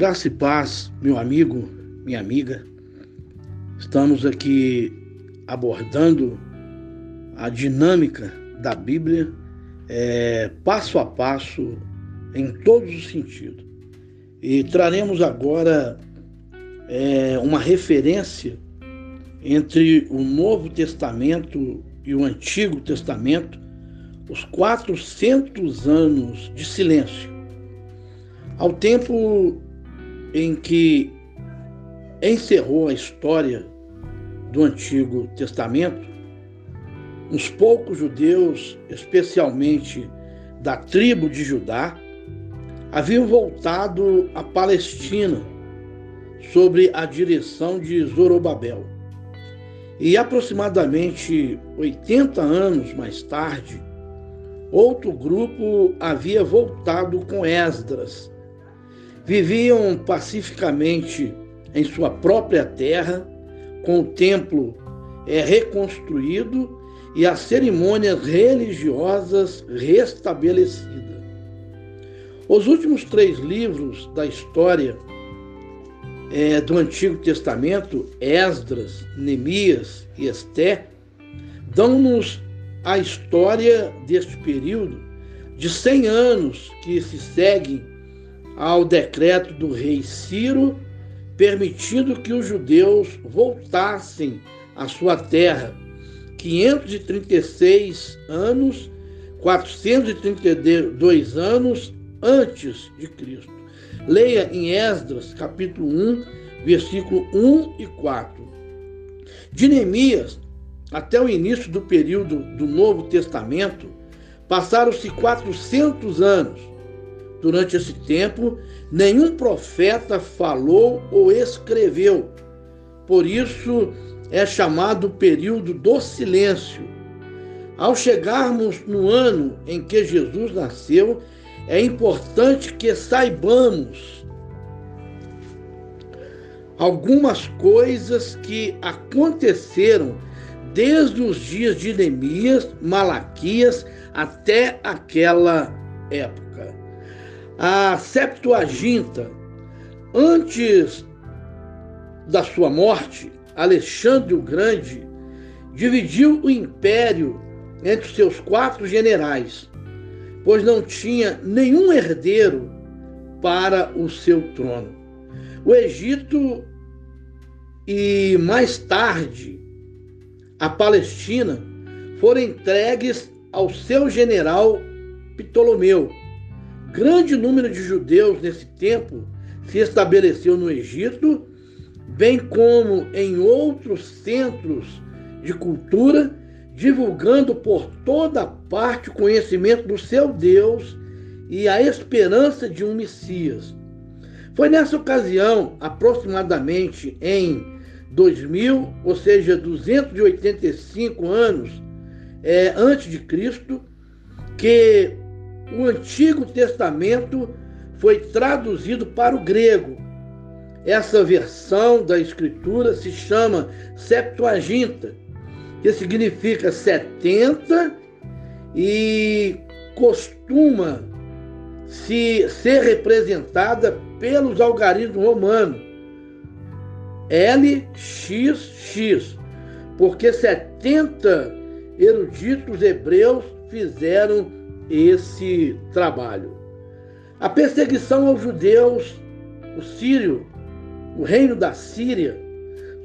Graça e paz, meu amigo, minha amiga. Estamos aqui abordando a dinâmica da Bíblia, é, passo a passo, em todos os sentidos. E traremos agora é, uma referência entre o Novo Testamento e o Antigo Testamento, os 400 anos de silêncio. Ao tempo em que encerrou a história do Antigo Testamento, uns poucos judeus, especialmente da tribo de Judá, haviam voltado à Palestina sobre a direção de Zorobabel. E aproximadamente 80 anos mais tarde, outro grupo havia voltado com Esdras. Viviam pacificamente em sua própria terra, com o templo é, reconstruído e as cerimônias religiosas restabelecidas. Os últimos três livros da história é, do Antigo Testamento, Esdras, Neemias e Esté, dão-nos a história deste período de 100 anos que se seguem ao decreto do rei Ciro, permitindo que os judeus voltassem à sua terra. 536 anos, 432 anos antes de Cristo. Leia em Esdras, capítulo 1, versículo 1 e 4. De Neemias até o início do período do Novo Testamento, passaram-se 400 anos. Durante esse tempo, nenhum profeta falou ou escreveu. Por isso é chamado período do silêncio. Ao chegarmos no ano em que Jesus nasceu, é importante que saibamos algumas coisas que aconteceram desde os dias de Neemias, Malaquias até aquela época. A Septuaginta, antes da sua morte, Alexandre o Grande dividiu o império entre seus quatro generais pois não tinha nenhum herdeiro para o seu trono. O Egito e mais tarde a Palestina foram entregues ao seu general Ptolomeu. Grande número de judeus nesse tempo se estabeleceu no Egito, bem como em outros centros de cultura divulgando por toda parte o conhecimento do seu Deus e a esperança de um Messias. Foi nessa ocasião, aproximadamente em 2000, ou seja, 285 anos é, antes de Cristo, que o Antigo Testamento foi traduzido para o grego. Essa versão da Escritura se chama Septuaginta que significa 70 e costuma se ser representada pelos algarismos romanos LXX, porque 70 eruditos hebreus fizeram esse trabalho. A perseguição aos judeus, o sírio, o reino da Síria,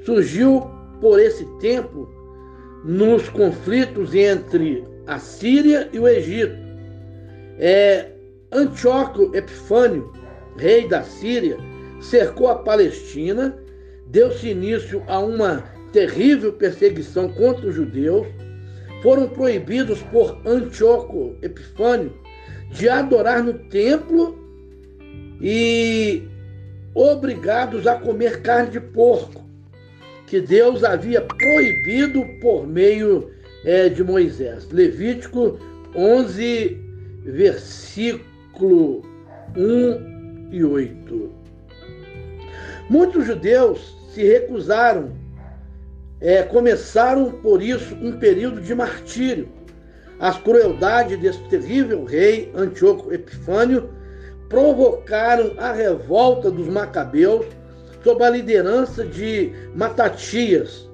surgiu por esse tempo nos conflitos entre a Síria e o Egito. É, Epifânio, rei da Síria, cercou a Palestina, deu-se início a uma terrível perseguição contra os judeus, foram proibidos por Antíoco Epifânio de adorar no templo e obrigados a comer carne de porco que Deus havia proibido por meio é, de Moisés. Levítico 11, versículo 1 e 8. Muitos judeus se recusaram, é, começaram por isso um período de martírio. As crueldades desse terrível rei Antíoco Epifânio provocaram a revolta dos macabeus sob a liderança de Matatias,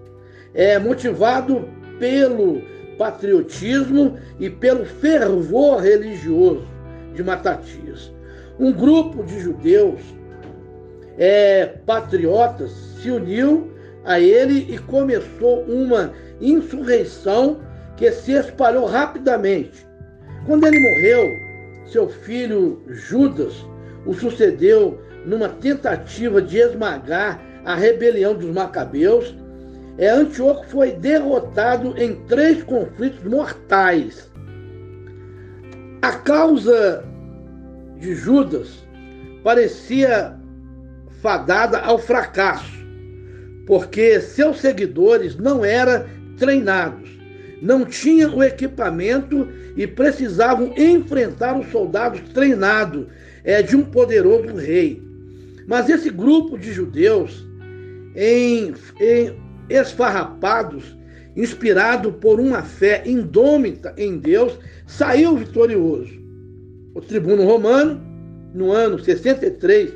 é, motivado pelo patriotismo e pelo fervor religioso de Matatias. Um grupo de judeus é, patriotas se uniu a ele e começou uma insurreição que se espalhou rapidamente. Quando ele morreu, seu filho Judas o sucedeu numa tentativa de esmagar a rebelião dos Macabeus. É, Antíoco foi derrotado em três conflitos mortais. A causa de Judas parecia fadada ao fracasso, porque seus seguidores não eram treinados, não tinham o equipamento e precisavam enfrentar os soldados treinados é, de um poderoso rei. Mas esse grupo de judeus, em, em esfarrapados, inspirado por uma fé indômita em Deus, saiu vitorioso. O tribuno romano, no ano 63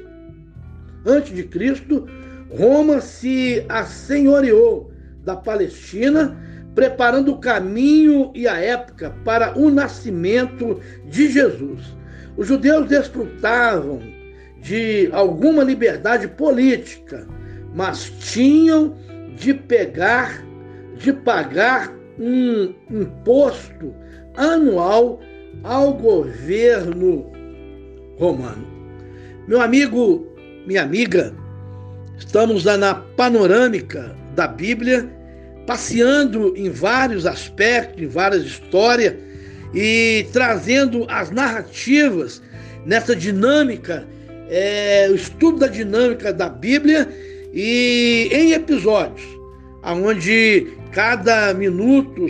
a.C., Roma se assenhoreou da Palestina, preparando o caminho e a época para o nascimento de Jesus. Os judeus desfrutavam de alguma liberdade política, mas tinham de pegar, de pagar um imposto anual ao governo romano. Meu amigo, minha amiga, estamos na panorâmica da Bíblia, passeando em vários aspectos, em várias histórias e trazendo as narrativas nessa dinâmica, é, o estudo da dinâmica da Bíblia e em episódios, onde cada minuto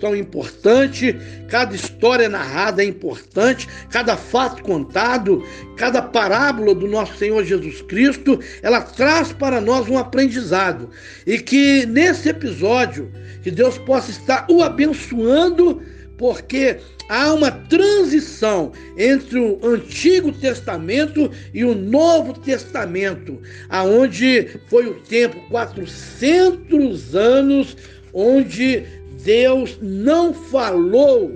são importantes, cada história narrada é importante, cada fato contado, cada parábola do nosso Senhor Jesus Cristo, ela traz para nós um aprendizado. E que nesse episódio, que Deus possa estar o abençoando porque há uma transição entre o Antigo Testamento e o Novo Testamento, aonde foi o tempo 400 anos onde Deus não falou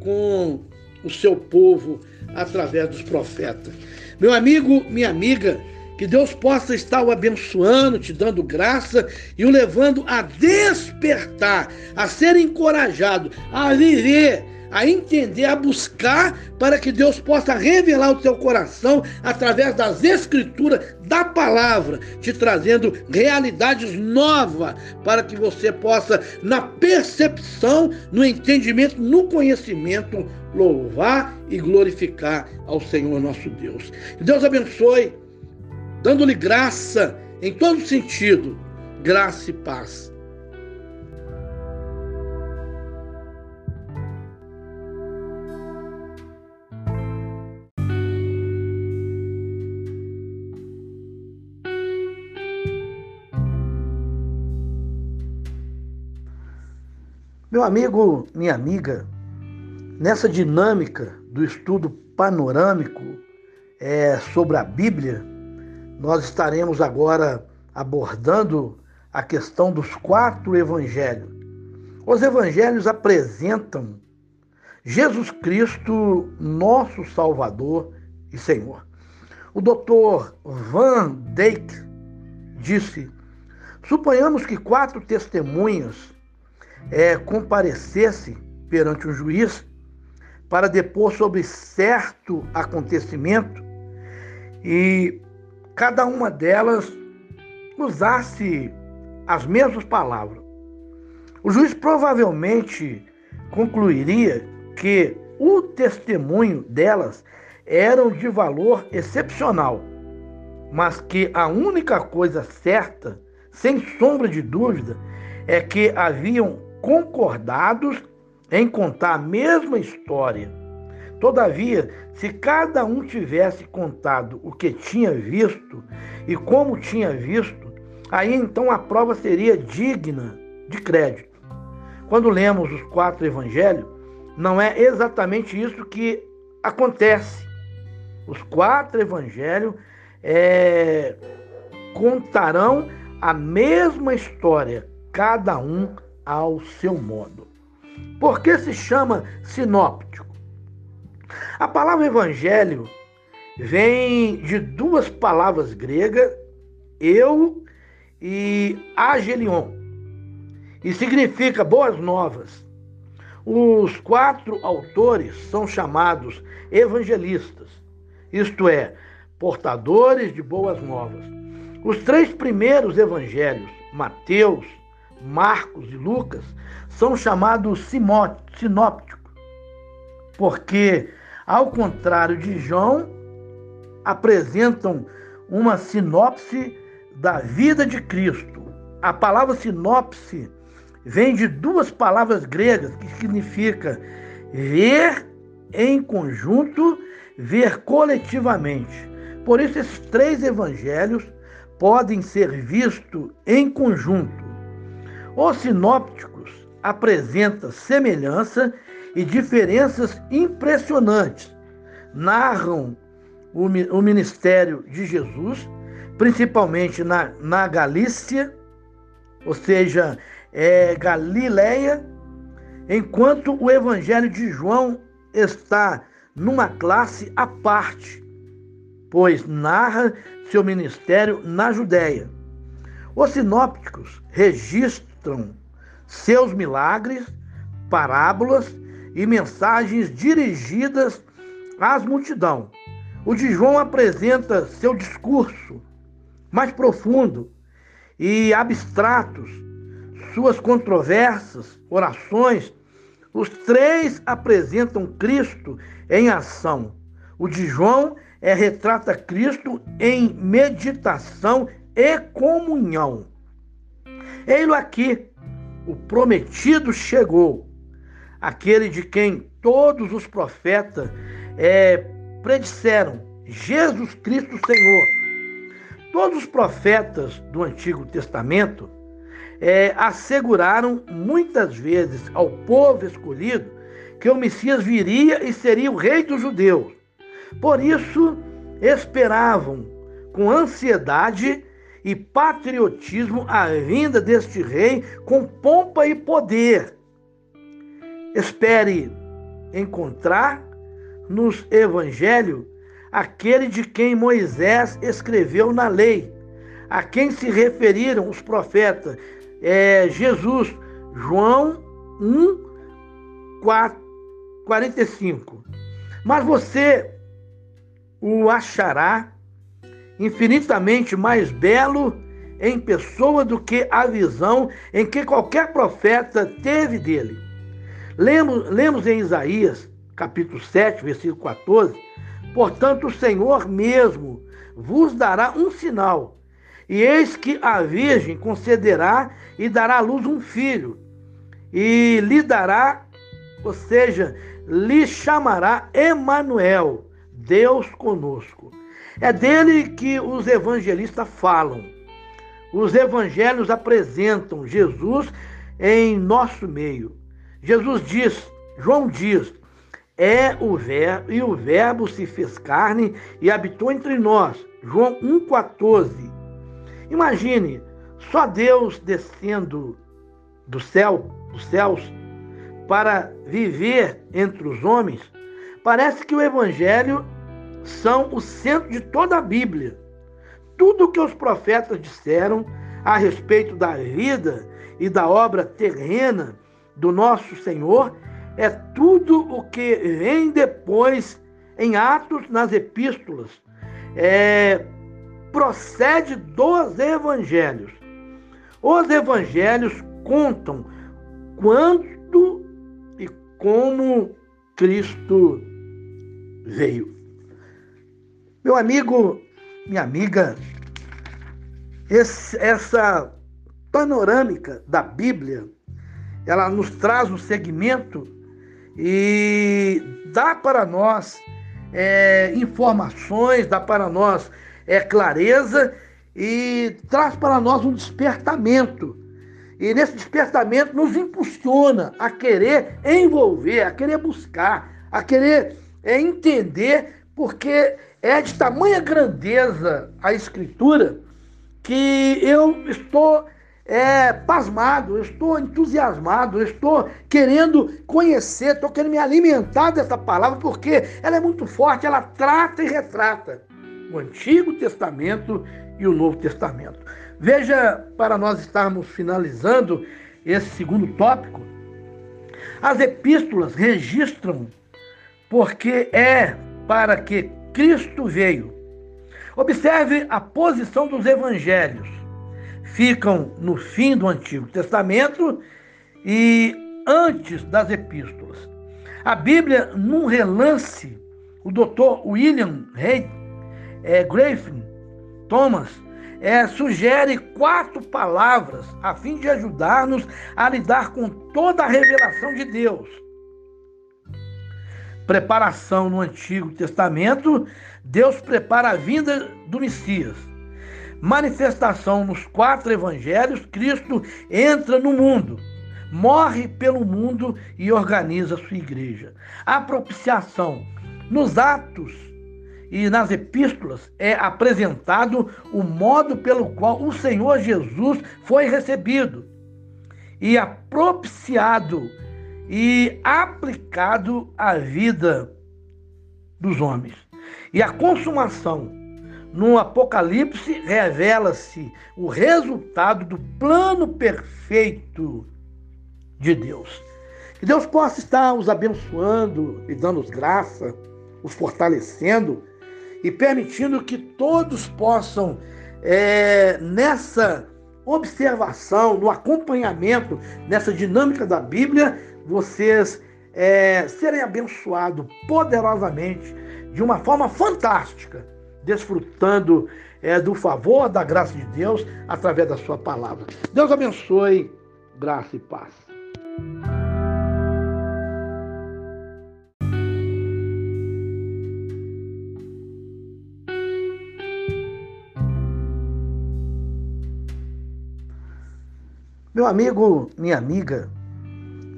com o seu povo através dos profetas. Meu amigo, minha amiga, que Deus possa estar o abençoando, te dando graça e o levando a despertar, a ser encorajado, a viver, a entender, a buscar, para que Deus possa revelar o teu coração através das escrituras, da palavra, te trazendo realidades novas, para que você possa, na percepção, no entendimento, no conhecimento, louvar e glorificar ao Senhor nosso Deus. Que Deus abençoe dando-lhe graça em todo sentido, graça e paz. Meu amigo, minha amiga, nessa dinâmica do estudo panorâmico é, sobre a Bíblia, nós estaremos agora abordando a questão dos quatro evangelhos. Os evangelhos apresentam Jesus Cristo, nosso Salvador e Senhor. O doutor Van Dijk disse: suponhamos que quatro testemunhas é, comparecessem perante um juiz para depor sobre certo acontecimento e cada uma delas usasse as mesmas palavras. O juiz provavelmente concluiria que o testemunho delas eram de valor excepcional, mas que a única coisa certa, sem sombra de dúvida, é que haviam concordados em contar a mesma história Todavia, se cada um tivesse contado o que tinha visto e como tinha visto, aí então a prova seria digna de crédito. Quando lemos os quatro evangelhos, não é exatamente isso que acontece. Os quatro evangelhos é, contarão a mesma história, cada um ao seu modo. Por que se chama sinóptico? A palavra evangelho vem de duas palavras gregas, eu e agelion, e significa boas novas. Os quatro autores são chamados evangelistas, isto é, portadores de boas novas. Os três primeiros evangelhos, Mateus, Marcos e Lucas, são chamados sinópticos, porque, ao contrário de João, apresentam uma sinopse da vida de Cristo. A palavra sinopse vem de duas palavras gregas que significa ver em conjunto, ver coletivamente. Por isso, esses três evangelhos podem ser vistos em conjunto. Os sinópticos apresentam semelhança e diferenças impressionantes. Narram o, ministério de Jesus, principalmente na, na Galícia, ou seja, é, Galileia, enquanto o evangelho de João está numa classe à parte, pois narra seu ministério na Judéia. Os sinópticos registram seus milagres, parábolas e mensagens dirigidas às multidão. O de João apresenta seu discurso mais profundo e abstratos, suas controvérsias, orações. Os três apresentam Cristo em ação. O de João é retrata Cristo em meditação e comunhão. Ei-lo aqui, o prometido chegou, aquele de quem todos os profetas é, predisseram, Jesus Cristo Senhor. Todos os profetas do Antigo Testamento é, asseguraram muitas vezes ao povo escolhido que o Messias viria e seria o rei dos judeus. Por isso, esperavam com ansiedade e patriotismo a vinda deste rei com pompa e poder. Espere encontrar nos evangelhos aquele de quem Moisés escreveu na lei, a quem se referiram os profetas é, Jesus, João 1, 4, 45. Mas você o achará infinitamente mais belo em pessoa do que a visão em que qualquer profeta teve dele. Lemos, lemos em Isaías, capítulo 7, versículo 14: Portanto, o Senhor mesmo vos dará um sinal, e eis que a Virgem concederá e dará à luz um filho, e lhe dará, ou seja, lhe chamará Emanuel, Deus conosco. É dele que os evangelistas falam. Os evangelhos apresentam Jesus em nosso meio. Jesus diz, João diz, é o verbo e o verbo se fez carne e habitou entre nós. João 1:14. Imagine só Deus descendo do céu, dos céus para viver entre os homens. Parece que o evangelho são o centro de toda a Bíblia. Tudo o que os profetas disseram a respeito da vida e da obra terrena do nosso Senhor é tudo o que vem depois em Atos, nas epístolas, é, procede dos evangelhos. Os evangelhos contam quando e como Cristo veio. Meu amigo, minha amiga, esse, essa panorâmica da Bíblia, ela nos traz um segmento e dá para nós é, informações, dá para nós é, clareza e traz para nós um despertamento. E nesse despertamento nos impulsiona a querer envolver, a querer buscar, a querer é, entender porque é de tamanha grandeza a Escritura que eu estou é, pasmado, eu estou entusiasmado, eu estou querendo conhecer, estou querendo me alimentar dessa palavra, porque ela é muito forte, ela trata e retrata o Antigo Testamento e o Novo Testamento. Veja, para nós estarmos finalizando esse segundo tópico, as epístolas registram porque é para que Cristo veio. Observe a posição dos evangelhos. Ficam no fim do Antigo Testamento e antes das epístolas. A Bíblia, num relance, o doutor William Hay, é, Griffin Thomas é, sugere quatro palavras a fim de ajudar-nos a lidar com toda a revelação de Deus. Preparação no Antigo Testamento, Deus prepara a vinda do Messias. Manifestação nos quatro evangelhos, Cristo entra no mundo, morre pelo mundo e organiza sua igreja. A propiciação nos Atos e nas epístolas é apresentado o modo pelo qual o Senhor Jesus foi recebido e apropiciado e aplicado à vida dos homens. E a consumação no Apocalipse revela-se o resultado do plano perfeito de Deus. Que Deus possa estar os abençoando e dando-os graça, os fortalecendo e permitindo que todos possam, é, nessa observação, no acompanhamento, nessa dinâmica da Bíblia, vocês é, serem abençoados poderosamente, de uma forma fantástica, desfrutando é, do favor, da graça de Deus, através da Sua palavra. Deus abençoe, graça e paz. Meu amigo, minha amiga,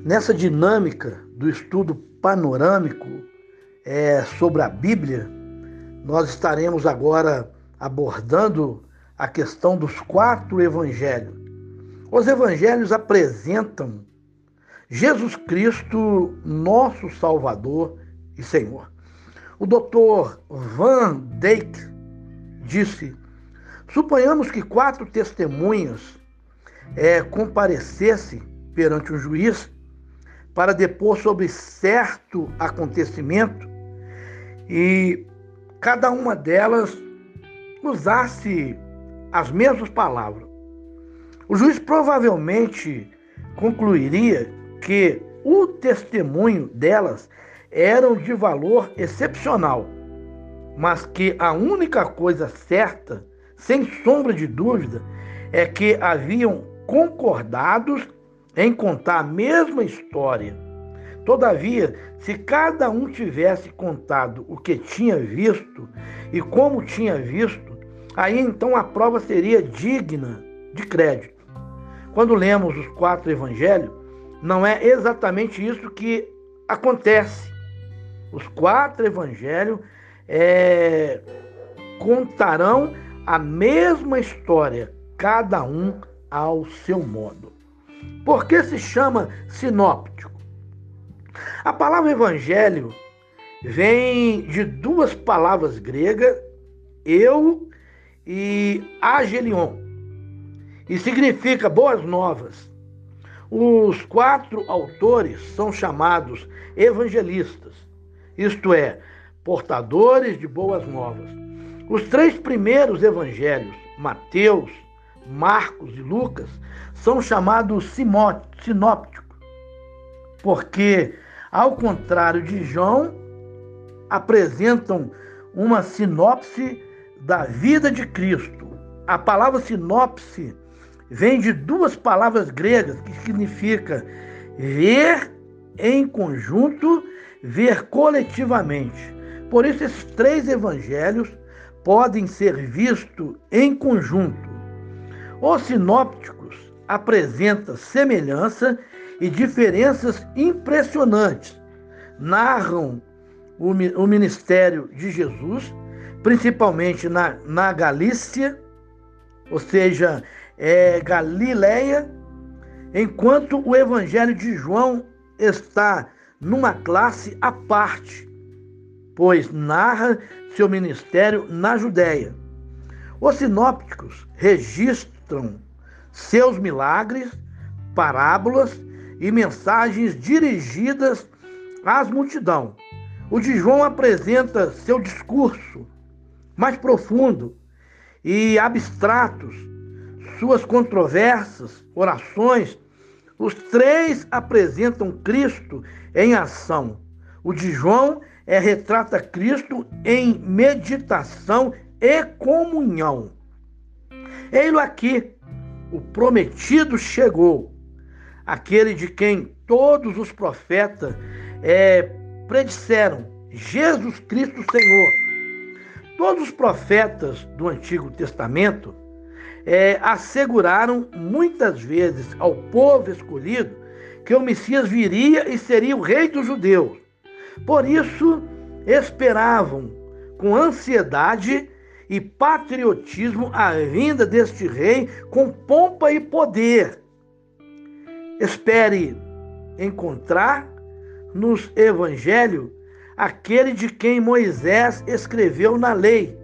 nessa dinâmica do estudo panorâmico é, sobre a Bíblia, nós estaremos agora abordando a questão dos quatro evangelhos. Os evangelhos apresentam Jesus Cristo, nosso Salvador e Senhor. O doutor Van Dijk disse: suponhamos que quatro testemunhas é, comparecesse perante o juiz para depor sobre certo acontecimento e cada uma delas usasse as mesmas palavras. O juiz provavelmente concluiria que o testemunho delas era de valor excepcional, mas que a única coisa certa, sem sombra de dúvida, é que haviam concordados em contar a mesma história. Todavia, se cada um tivesse contado o que tinha visto e como tinha visto, aí então a prova seria digna de crédito. Quando lemos os quatro evangelhos, não é exatamente isso que acontece. Os quatro evangelhos é, contarão a mesma história, cada um ao seu modo. Por que se chama sinóptico? A palavra evangelho vem de duas palavras gregas, eu e agelion, e significa boas novas. Os quatro autores são chamados evangelistas, isto é, portadores de boas novas. Os três primeiros evangelhos, Mateus, Marcos e Lucas, são chamados sinópticos, porque, ao contrário de João, apresentam uma sinopse da vida de Cristo. A palavra sinopse vem de duas palavras gregas que significa ver em conjunto, ver coletivamente. Por isso, esses três evangelhos podem ser vistos em conjunto. Os sinópticos apresentam semelhança e diferenças impressionantes. Narram o, o ministério de Jesus, principalmente na, na Galícia, ou seja, é, Galileia, enquanto o Evangelho de João está numa classe à parte, pois narra seu ministério na Judéia. Os sinópticos registram seus milagres, parábolas e mensagens dirigidas às multidão. O de João apresenta seu discurso mais profundo e abstratos, suas controvérsias, orações. Os três apresentam Cristo em ação. O de João é retrata Cristo em meditação e comunhão. Ei-lo aqui, o prometido chegou, aquele de quem todos os profetas é, predisseram, Jesus Cristo Senhor. Todos os profetas do Antigo Testamento é, asseguraram muitas vezes ao povo escolhido que o Messias viria e seria o rei dos judeus. Por isso, esperavam com ansiedade e patriotismo a vinda deste rei com pompa e poder. Espere encontrar nos evangelhos aquele de quem Moisés escreveu na lei,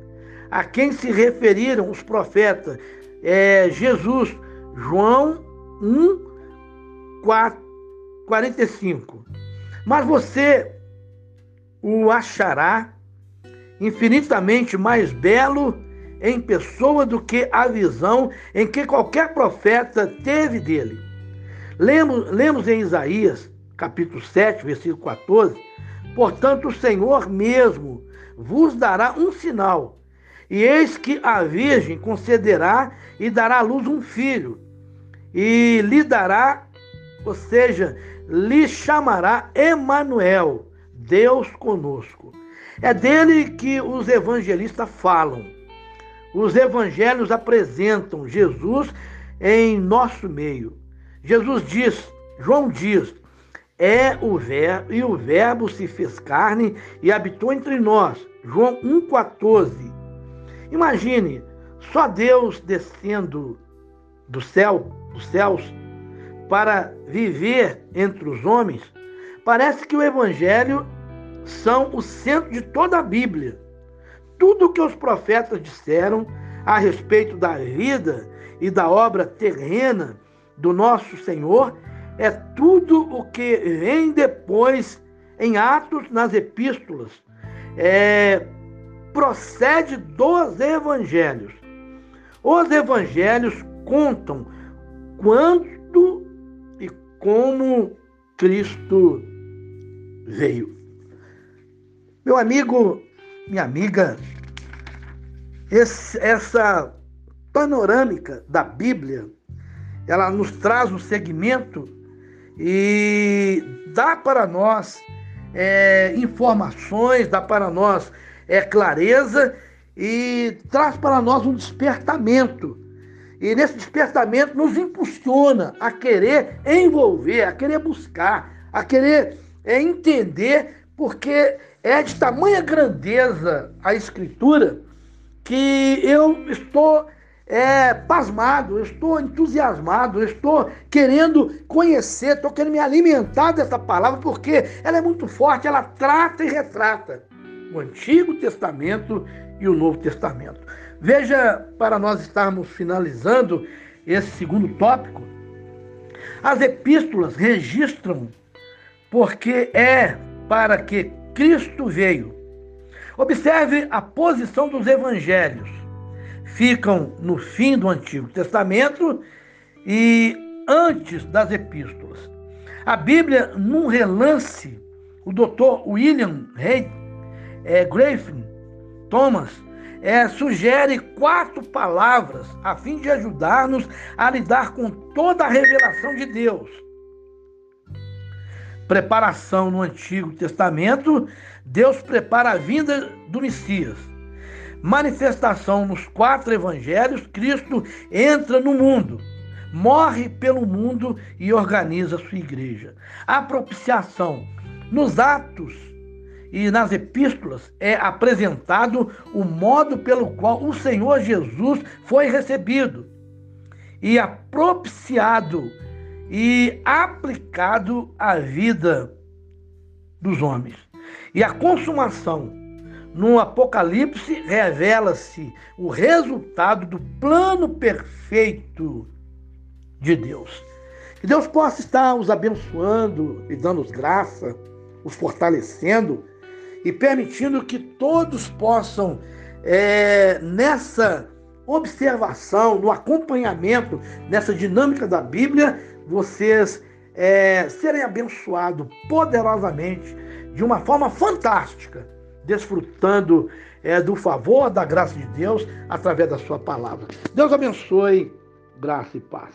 a quem se referiram os profetas, é, Jesus, João 1, 4, 45. Mas você o achará infinitamente mais belo em pessoa do que a visão em que qualquer profeta teve dele. Lemos, lemos em Isaías, capítulo 7, versículo 14: Portanto, o Senhor mesmo vos dará um sinal, e eis que a Virgem concederá e dará à luz um filho, e lhe dará, ou seja, lhe chamará Emanuel, Deus conosco. É dele que os evangelistas falam. Os evangelhos apresentam Jesus em nosso meio. Jesus diz, João diz, é o verbo e o verbo se fez carne e habitou entre nós. João 1:14. Imagine, só Deus descendo do céu, dos céus, para viver entre os homens. Parece que o evangelho são o centro de toda a Bíblia. Tudo o que os profetas disseram a respeito da vida e da obra terrena do nosso Senhor é tudo o que vem depois em Atos, nas epístolas, é, procede dos evangelhos. Os evangelhos contam quando e como Cristo veio. Meu amigo, minha amiga, esse, essa panorâmica da Bíblia, ela nos traz um segmento e dá para nós é, informações, dá para nós é, clareza e traz para nós um despertamento. E nesse despertamento nos impulsiona a querer envolver, a querer buscar, a querer é, entender, porque é de tamanha grandeza a escritura que eu estou é, pasmado, eu estou entusiasmado, eu estou querendo conhecer, estou querendo me alimentar dessa palavra, porque ela é muito forte, ela trata e retrata o Antigo Testamento e o Novo Testamento. Veja, para nós estarmos finalizando esse segundo tópico, as epístolas registram porque é para que Cristo veio. Observe a posição dos evangelhos. Ficam no fim do Antigo Testamento e antes das epístolas. A Bíblia, num relance, o doutor William Hay, é, Griffin Thomas é, sugere quatro palavras a fim de ajudar-nos a lidar com toda a revelação de Deus preparação no Antigo Testamento, Deus prepara a vinda do Messias. Manifestação nos quatro evangelhos, Cristo entra no mundo, morre pelo mundo e organiza sua igreja. A propiciação nos Atos e nas epístolas é apresentado o modo pelo qual o Senhor Jesus foi recebido e propiciado e aplicado à vida dos homens. E a consumação no Apocalipse revela-se o resultado do plano perfeito de Deus. Que Deus possa estar os abençoando e dando graça, os fortalecendo e permitindo que todos possam, é, nessa observação, no acompanhamento, nessa dinâmica da Bíblia, vocês é, serem abençoados poderosamente, de uma forma fantástica, desfrutando é, do favor, da graça de Deus através da Sua palavra. Deus abençoe, graça e paz.